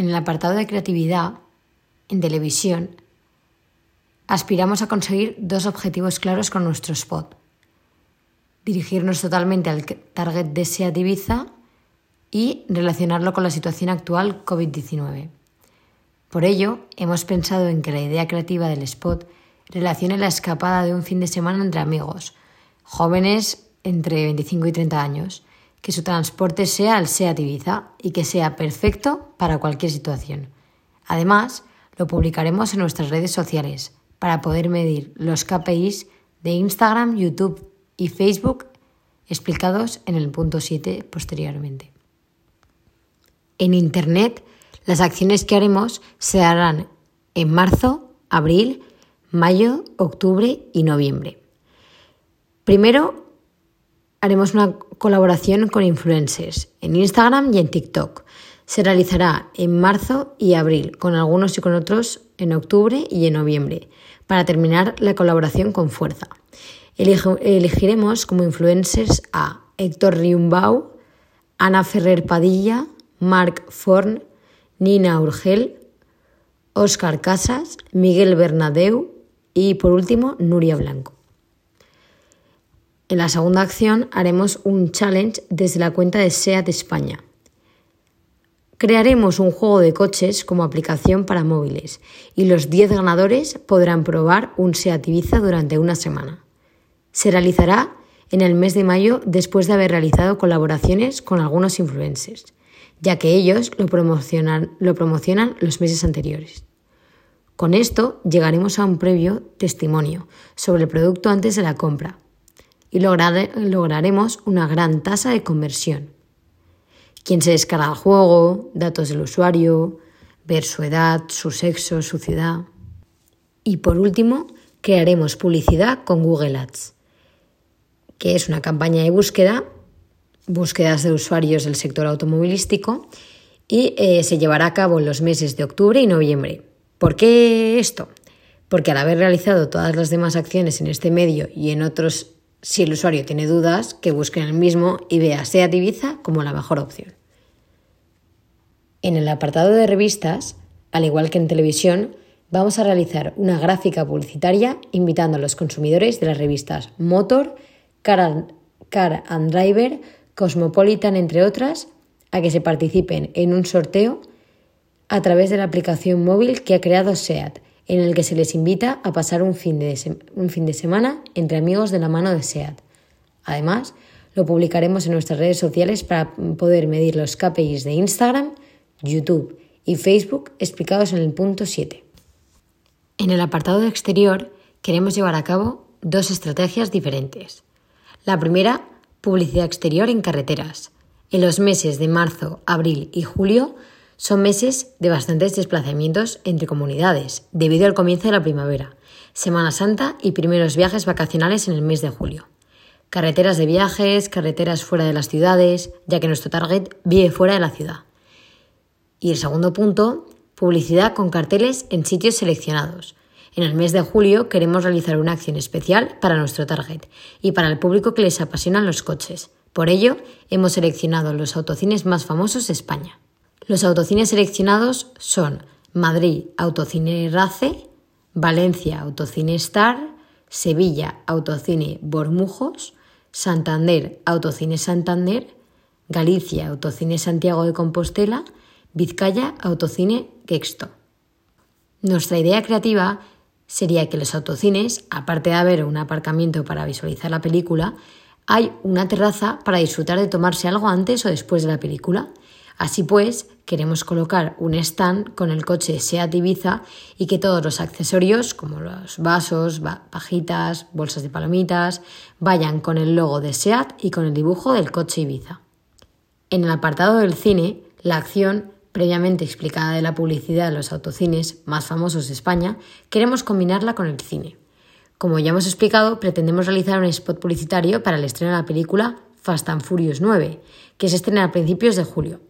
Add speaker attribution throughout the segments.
Speaker 1: En el apartado de creatividad, en televisión, aspiramos a conseguir dos objetivos claros con nuestro spot. Dirigirnos totalmente al target de y relacionarlo con la situación actual COVID-19. Por ello, hemos pensado en que la idea creativa del spot relacione la escapada de un fin de semana entre amigos, jóvenes entre 25 y 30 años, que su transporte sea el SEAT Ibiza y que sea perfecto para cualquier situación. Además, lo publicaremos en nuestras redes sociales para poder medir los KPIs de Instagram, YouTube y Facebook explicados en el punto 7 posteriormente. En Internet, las acciones que haremos se harán en marzo, abril, mayo, octubre y noviembre. Primero, haremos una colaboración con influencers en Instagram y en TikTok. Se realizará en marzo y abril, con algunos y con otros en octubre y en noviembre para terminar la colaboración con fuerza. Elegiremos como influencers a Héctor Riumbau, Ana Ferrer Padilla, Marc Forn, Nina Urgel, Óscar Casas, Miguel Bernadeu y por último Nuria Blanco. En la segunda acción haremos un challenge desde la cuenta de SEAT España. Crearemos un juego de coches como aplicación para móviles y los 10 ganadores podrán probar un SEAT Ibiza durante una semana. Se realizará en el mes de mayo después de haber realizado colaboraciones con algunos influencers, ya que ellos lo promocionan, lo promocionan los meses anteriores. Con esto llegaremos a un previo testimonio sobre el producto antes de la compra y lograremos una gran tasa de conversión quién se descarga el juego, datos del usuario, ver su edad, su sexo, su ciudad. Y por último, crearemos publicidad con Google Ads, que es una campaña de búsqueda, búsquedas de usuarios del sector automovilístico, y eh, se llevará a cabo en los meses de octubre y noviembre. ¿Por qué esto? Porque al haber realizado todas las demás acciones en este medio y en otros si el usuario tiene dudas, que busque en el mismo y vea SEAT Ibiza como la mejor opción. En el apartado de revistas, al igual que en televisión, vamos a realizar una gráfica publicitaria invitando a los consumidores de las revistas Motor, Car, Car and Driver, Cosmopolitan, entre otras, a que se participen en un sorteo a través de la aplicación móvil que ha creado SEAT en el que se les invita a pasar un fin de, un fin de semana entre amigos de la mano de SEAT. Además, lo publicaremos en nuestras redes sociales para poder medir los KPIs de Instagram, YouTube y Facebook explicados en el punto 7. En el apartado de exterior queremos llevar a cabo dos estrategias diferentes. La primera, publicidad exterior en carreteras. En los meses de marzo, abril y julio son meses de bastantes desplazamientos entre comunidades, debido al comienzo de la primavera, Semana Santa y primeros viajes vacacionales en el mes de julio. Carreteras de viajes, carreteras fuera de las ciudades, ya que nuestro target vive fuera de la ciudad. Y el segundo punto, publicidad con carteles en sitios seleccionados. En el mes de julio queremos realizar una acción especial para nuestro target y para el público que les apasionan los coches. Por ello, hemos seleccionado los autocines más famosos de España. Los autocines seleccionados son Madrid Autocine Race, Valencia Autocine Star, Sevilla Autocine Bormujos, Santander Autocine Santander, Galicia Autocine Santiago de Compostela, Vizcaya Autocine Quexto. Nuestra idea creativa sería que los autocines, aparte de haber un aparcamiento para visualizar la película, hay una terraza para disfrutar de tomarse algo antes o después de la película. Así pues, queremos colocar un stand con el coche SEAT Ibiza y que todos los accesorios, como los vasos, pajitas, bolsas de palomitas, vayan con el logo de SEAT y con el dibujo del coche Ibiza. En el apartado del cine, la acción previamente explicada de la publicidad de los autocines más famosos de España, queremos combinarla con el cine. Como ya hemos explicado, pretendemos realizar un spot publicitario para el estreno de la película Fast and Furious 9, que se estrena a principios de julio.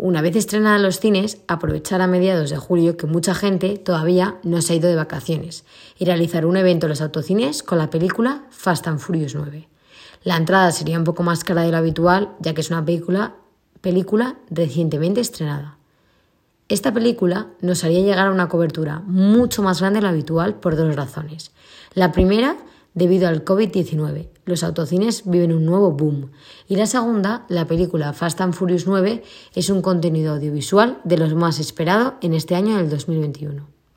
Speaker 1: Una vez estrenada en los cines, aprovechar a mediados de julio que mucha gente todavía no se ha ido de vacaciones y realizar un evento en los autocines con la película Fast and Furious 9. La entrada sería un poco más cara de lo habitual, ya que es una película, película recientemente estrenada. Esta película nos haría llegar a una cobertura mucho más grande de lo habitual por dos razones. La primera, debido al COVID-19. Los autocines viven un nuevo boom. Y la segunda, la película Fast and Furious 9 es un contenido audiovisual de los más esperado en este año del 2021.